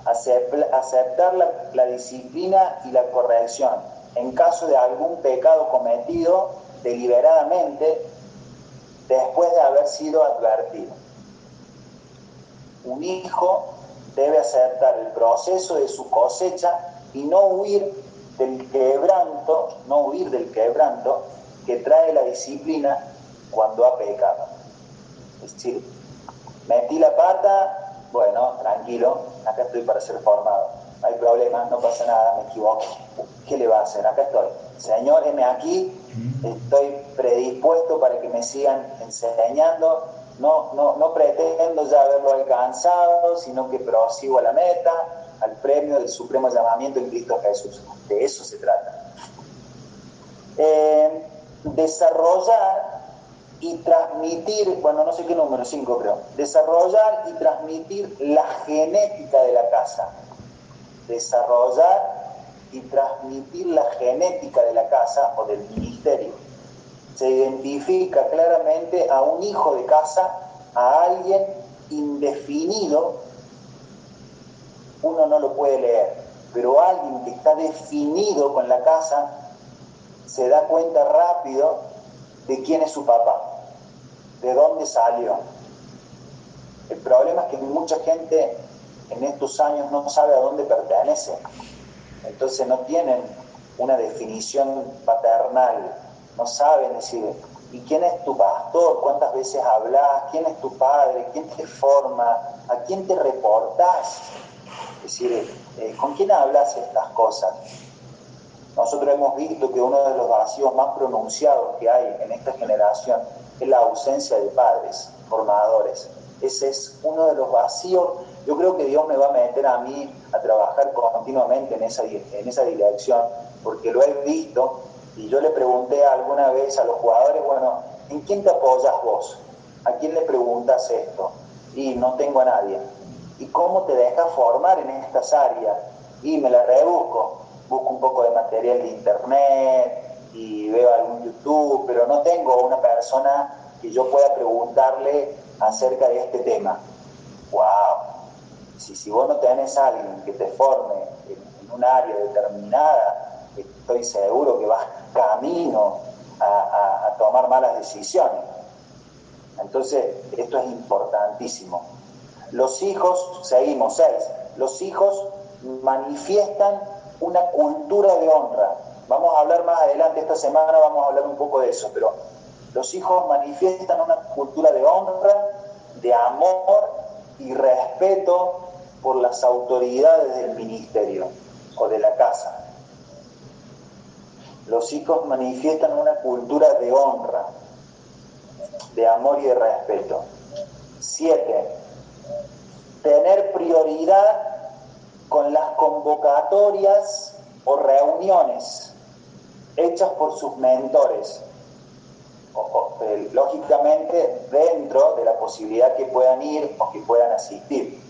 Aceptar la, la disciplina y la corrección en caso de algún pecado cometido deliberadamente después de haber sido advertido un hijo debe aceptar el proceso de su cosecha y no huir del quebranto, no huir del quebranto que trae la disciplina cuando ha pecado. Es decir, metí la pata, bueno, tranquilo, acá estoy para ser formado. No hay problema, no pasa nada, me equivoco. ¿Qué le va a hacer? Acá estoy. Señor, heme aquí, estoy predispuesto para que me sigan enseñando. No, no, no pretendo ya haberlo alcanzado, sino que prosigo a la meta, al premio del supremo llamamiento en Cristo Jesús. De eso se trata. Eh, desarrollar y transmitir, bueno, no sé qué número, 5 creo, desarrollar y transmitir la genética de la casa. Desarrollar y transmitir la genética de la casa o del ministerio. Se identifica claramente a un hijo de casa, a alguien indefinido, uno no lo puede leer, pero alguien que está definido con la casa se da cuenta rápido de quién es su papá de dónde salió. El problema es que mucha gente en estos años no sabe a dónde pertenece. Entonces no tienen una definición paternal, no saben decir, ¿y quién es tu pastor? ¿Cuántas veces hablas? ¿Quién es tu padre? ¿Quién te forma? ¿A quién te reportas? Es decir, eh, ¿con quién hablas estas cosas? Nosotros hemos visto que uno de los vacíos más pronunciados que hay en esta generación es la ausencia de padres formadores. Ese es uno de los vacíos. Yo creo que Dios me va a meter a mí a trabajar continuamente en esa, en esa dirección, porque lo he visto y yo le pregunté alguna vez a los jugadores, bueno, ¿en quién te apoyas vos? ¿A quién le preguntas esto? Y no tengo a nadie. ¿Y cómo te dejas formar en estas áreas? Y me la rebusco. Busco un poco de material de internet, y veo algún YouTube, pero no tengo una persona que yo pueda preguntarle acerca de este tema. ¡Wow! Si, si vos no tenés a alguien que te forme en, un área determinada, estoy seguro que vas camino a, tomar malas decisiones. Entonces, esto es importantísimo. Los hijos, seguimos, seis, los hijos manifiestan una cultura de honra. Vamos a hablar más adelante, esta semana vamos a hablar un poco de eso, pero los hijos manifiestan una cultura de honra, de amor y respeto por las autoridades del ministerio o de la casa. Los hijos manifiestan una cultura de honra, de amor y de respeto. Siete, tener prioridad con las convocatorias o reuniones hechas por sus mentores, eh, lógicamente dentro de la posibilidad que puedan ir o que puedan asistir.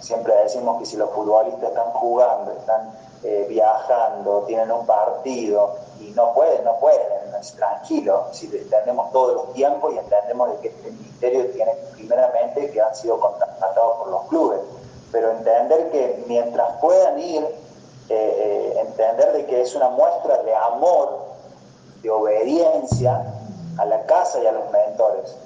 Siempre decimos que si los futbolistas están jugando, están eh, viajando, tienen un partido y no pueden, no pueden, es tranquilo, si entendemos todos los tiempos y entendemos de que este ministerio tiene primeramente que han sido contratados por los clubes, pero entender que mientras puedan ir, eh, eh, entender de que es una muestra de amor, de obediencia a la casa y a los mentores.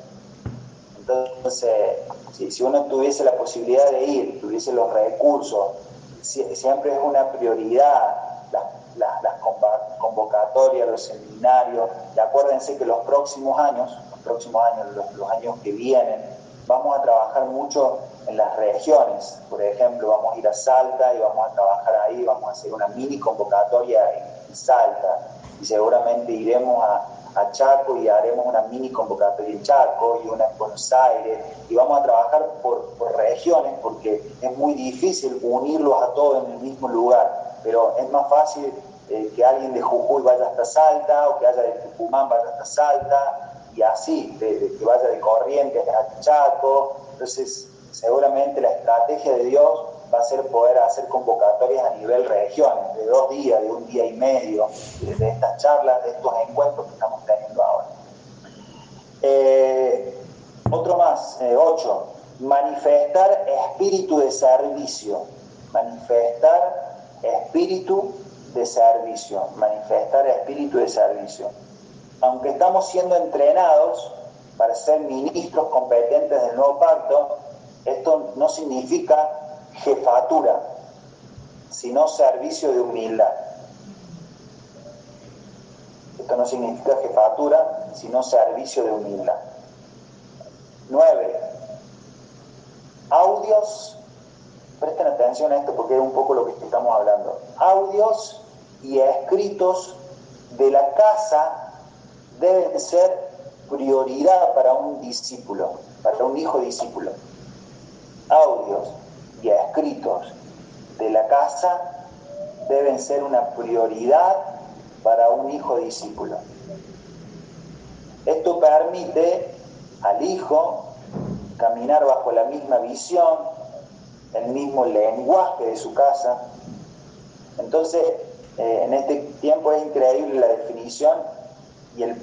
Entonces, si, uno tuviese la posibilidad de ir, tuviese los recursos, siempre es una prioridad las, convocatorias, los seminarios, y acuérdense que los próximos años, los próximos años, los años que vienen, vamos a trabajar mucho en las regiones. Por ejemplo, vamos a ir a Salta y vamos a trabajar ahí, vamos a hacer una mini convocatoria en Salta y seguramente iremos a, Chaco y haremos una mini convocatoria en Chaco y una en Buenos Aires y vamos a trabajar por, regiones porque es muy difícil unirlos a todos en el mismo lugar, pero es más fácil eh, que alguien de Jujuy vaya hasta Salta o que haya de Tucumán vaya hasta Salta y así, que vaya de Corrientes a Chaco. Entonces, seguramente la estrategia de Dios va a ser poder hacer convocatorias a nivel regiones, de dos días, de un día y medio, de estas charlas, de estos encuentros que estamos teniendo ahora. Eh, otro más, eh, ocho, manifestar espíritu de servicio, manifestar espíritu de servicio, manifestar espíritu de servicio. Aunque estamos siendo entrenados para ser ministros competentes del nuevo pacto, esto no significa jefatura, sino servicio de humildad. Esto no significa jefatura, sino servicio de humildad. Nueve, audios, presten atención a esto porque es un poco lo que estamos hablando, audios y escritos de la casa deben ser prioridad para un discípulo, para un hijo discípulo. Audios y escritos de la casa deben ser una prioridad para un hijo discípulo. Esto permite al hijo caminar bajo la misma visión, el mismo lenguaje de su casa. Entonces, eh, en este tiempo es increíble la definición y el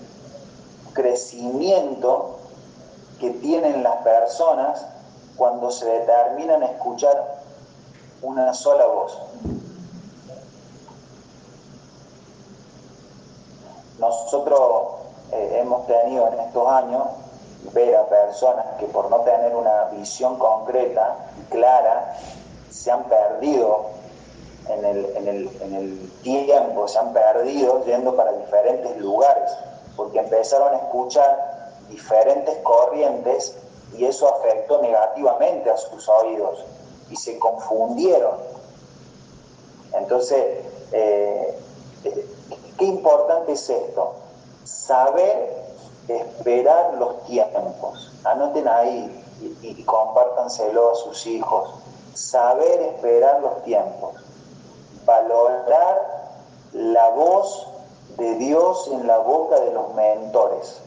crecimiento que tienen las personas cuando se determinan a escuchar una sola voz. Nosotros eh, hemos tenido en estos años ver a personas que por no tener una visión concreta y clara se han perdido en el, tiempo, se han perdido yendo para diferentes lugares, porque empezaron a escuchar diferentes corrientes y eso afectó negativamente a sus oídos y se confundieron. Entonces, eh, qué importante es esto, saber esperar los tiempos. Anoten ahí y, y compártanselo a sus hijos. Saber esperar los tiempos. Valorar la voz de Dios en la boca de los mentores.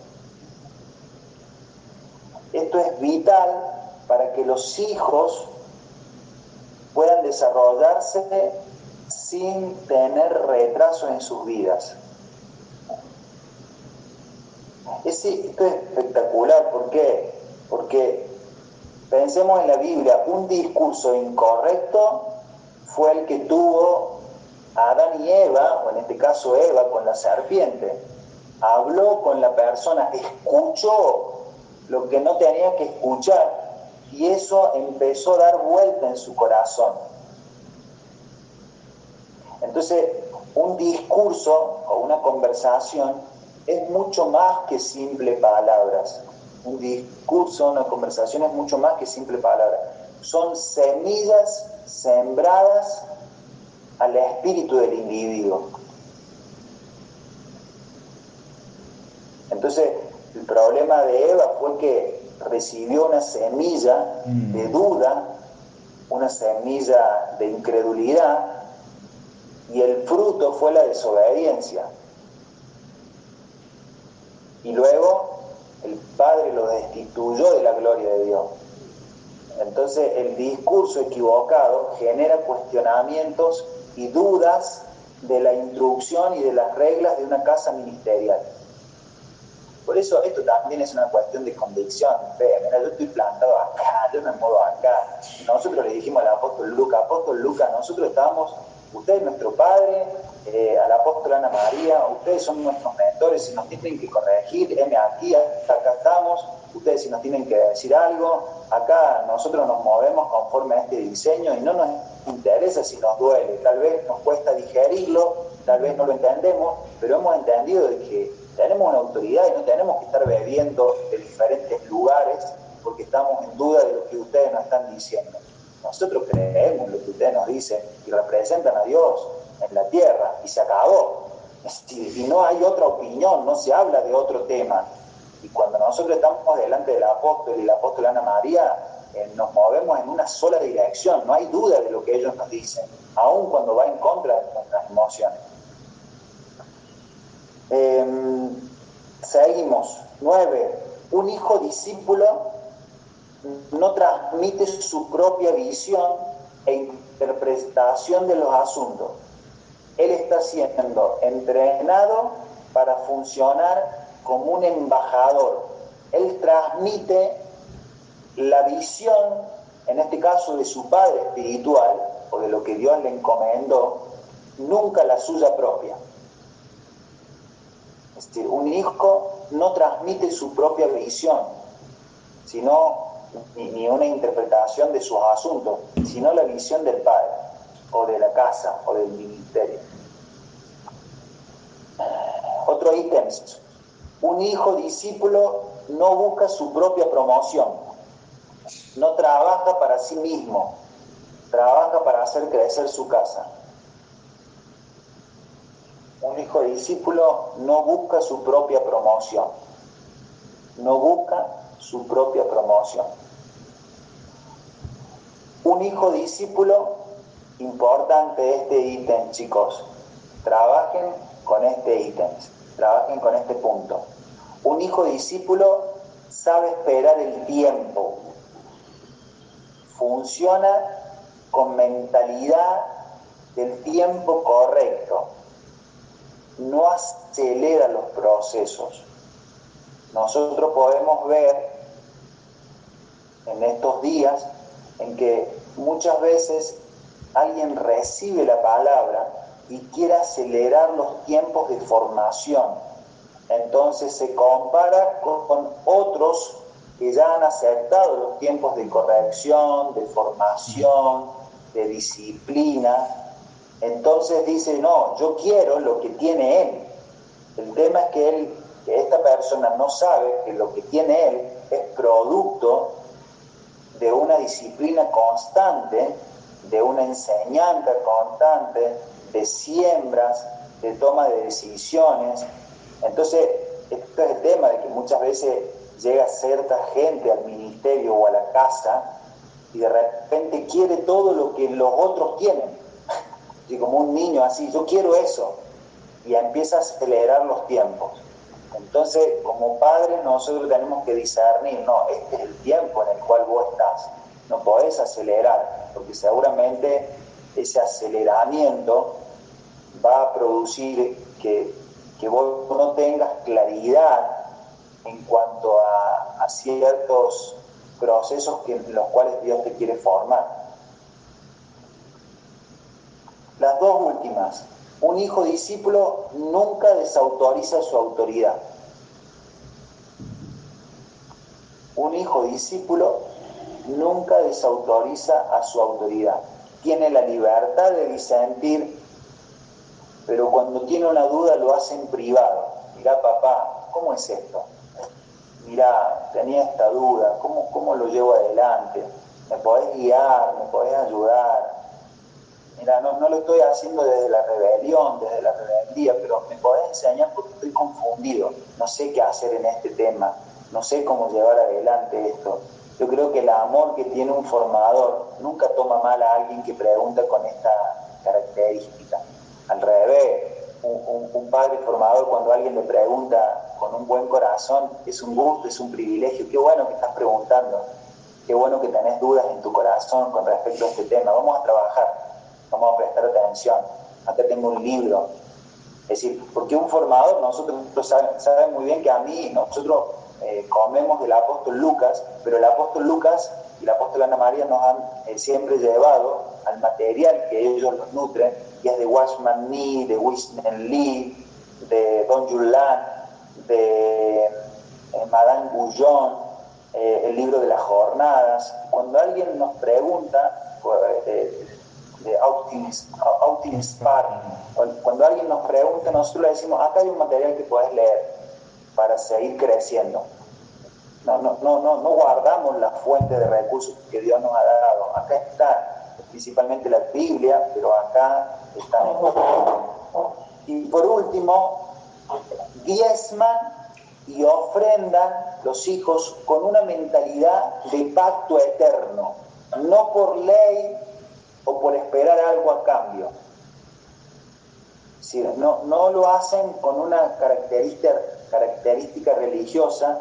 Esto es vital para que los hijos puedan desarrollarse sin tener retraso en sus vidas. esto es espectacular, ¿por qué? Porque pensemos en la Biblia, un discurso incorrecto fue el que tuvo Adán y Eva, o en este caso Eva con la serpiente. Habló con la persona, escuchó lo que no tenía que escuchar y eso empezó a dar vuelta en su corazón. Entonces, un discurso o una conversación es mucho más que simple palabras. Un discurso, una conversación es mucho más que simple palabras. Son semillas sembradas al espíritu del individuo. Entonces, el problema de Eva fue que recibió una semilla de mm. duda, una semilla de incredulidad, y el fruto fue la desobediencia. Y luego el Padre lo destituyó de la gloria de Dios. Entonces el discurso equivocado genera cuestionamientos y dudas de la instrucción y de las reglas de una casa ministerial. Por eso esto también es una cuestión de convicción, Mira, yo estoy plantado acá, yo me muevo acá. Nosotros le dijimos al apóstol Lucas, apóstol Lucas, nosotros estábamos, usted es nuestro padre, eh, al apóstol Ana María, ustedes son nuestros mentores, si nos tienen que corregir, M aquí, acá estamos, ustedes si nos tienen que decir algo, acá nosotros nos movemos conforme a este diseño y no nos interesa si nos duele, tal vez nos cuesta digerirlo, tal vez no lo entendemos, pero hemos entendido de que tenemos una autoridad y no tenemos que estar bebiendo de diferentes lugares porque estamos en duda de lo que ustedes nos están diciendo. Nosotros creemos lo que ustedes nos dicen y representan a Dios en la tierra y se acabó. Y no hay otra opinión, no se habla de otro tema. Y cuando nosotros estamos delante del apóstol y la apóstol Ana María, eh, nos movemos en una sola dirección, no hay duda de lo que ellos nos dicen, aun cuando va en contra de nuestras emociones. Seguimos. Nueve. Un hijo discípulo no transmite su propia visión e interpretación de los asuntos. Él está siendo entrenado para funcionar como un embajador. Él transmite la visión, en este caso de su padre espiritual, o de lo que Dios le encomendó, nunca la suya propia. Un hijo no transmite su propia visión, sino ni, una interpretación de sus asuntos, sino la visión del padre, o de la casa, o del ministerio. Otro ítem, un hijo discípulo no busca su propia promoción, no trabaja para sí mismo, trabaja para hacer crecer su casa. Un hijo discípulo no busca su propia promoción, no busca su propia promoción. Un hijo discípulo, importante este ítem, chicos, trabajen con este ítem, trabajen con este punto. Un hijo discípulo sabe esperar el tiempo, funciona con mentalidad del tiempo correcto, no acelera los procesos. Nosotros podemos ver en estos días en que muchas veces alguien recibe la palabra y quiere acelerar los tiempos de formación. Entonces se compara con, otros que ya han aceptado los tiempos de corrección, de formación, de disciplina. Entonces dice, no, yo quiero lo que tiene él. El tema es que, él, que esta persona no sabe que lo que tiene él es producto de una disciplina constante, de una enseñanza constante, de siembras, de toma de decisiones. Entonces, este es el tema de que muchas veces llega cierta gente al ministerio o a la casa y de repente quiere todo lo que los otros tienen. Como un niño así, yo quiero eso. Y empieza a acelerar los tiempos. Entonces, como padres, nosotros tenemos que discernir, no, este es el tiempo en el cual vos estás. No podés acelerar, porque seguramente ese aceleramiento va a producir que, vos no tengas claridad en cuanto a, ciertos procesos que, en los cuales Dios te quiere formar. Las dos últimas. Un hijo discípulo nunca desautoriza su autoridad. Un hijo discípulo nunca desautoriza a su autoridad. Tiene la libertad de disentir, pero cuando tiene una duda lo hace en privado. Mira, papá, ¿cómo es esto? Mira, tenía esta duda, ¿cómo, ¿cómo lo llevo adelante? ¿Me podés guiar? ¿Me podés ayudar? Mira, no, no lo estoy haciendo desde la rebelión, desde la rebeldía, pero me podés enseñar porque estoy confundido, no sé qué hacer en este tema, no sé cómo llevar adelante esto. Yo creo que el amor que tiene un formador nunca toma mal a alguien que pregunta con esta característica. Al revés, un, padre formador cuando alguien le pregunta con un buen corazón, es un gusto, es un privilegio. Qué bueno que estás preguntando, qué bueno que tenés dudas en tu corazón con respecto a este tema. Vamos a trabajar, vamos a prestar atención. Acá tengo un libro. Es decir, porque un formador, nosotros saben muy bien que a mí, nosotros eh, comemos del apóstol Lucas, pero el apóstol Lucas y la apóstol Ana María nos han eh, siempre llevado al material que ellos nos nutren, y es de Washman Nee, de Wisman Lee, de Don Yulan, de eh, Madame Goujon, el libro de las jornadas. Cuando alguien nos pregunta, de, de cuando alguien nos pregunta, nosotros le decimos, acá hay un material que puedes leer para seguir creciendo. No, no, no, no, no guardamos la fuente de recursos que Dios nos ha dado. Acá está principalmente la Biblia, pero acá está. Y por último, diezman y ofrendan los hijos con una mentalidad de pacto eterno, no por ley o por esperar algo a cambio. no, no lo hacen con una característica característica religiosa,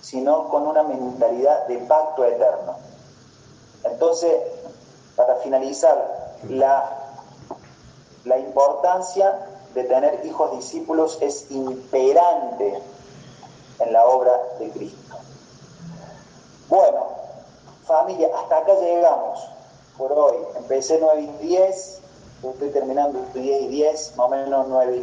sino con una mentalidad de pacto eterno. Entonces, para finalizar, la, la importancia de tener hijos discípulos es imperante en la obra de Cristo. Bueno, familia, hasta acá llegamos por hoy. Empecé 9 y 10, estoy terminando 10 y 10, más o menos 9 y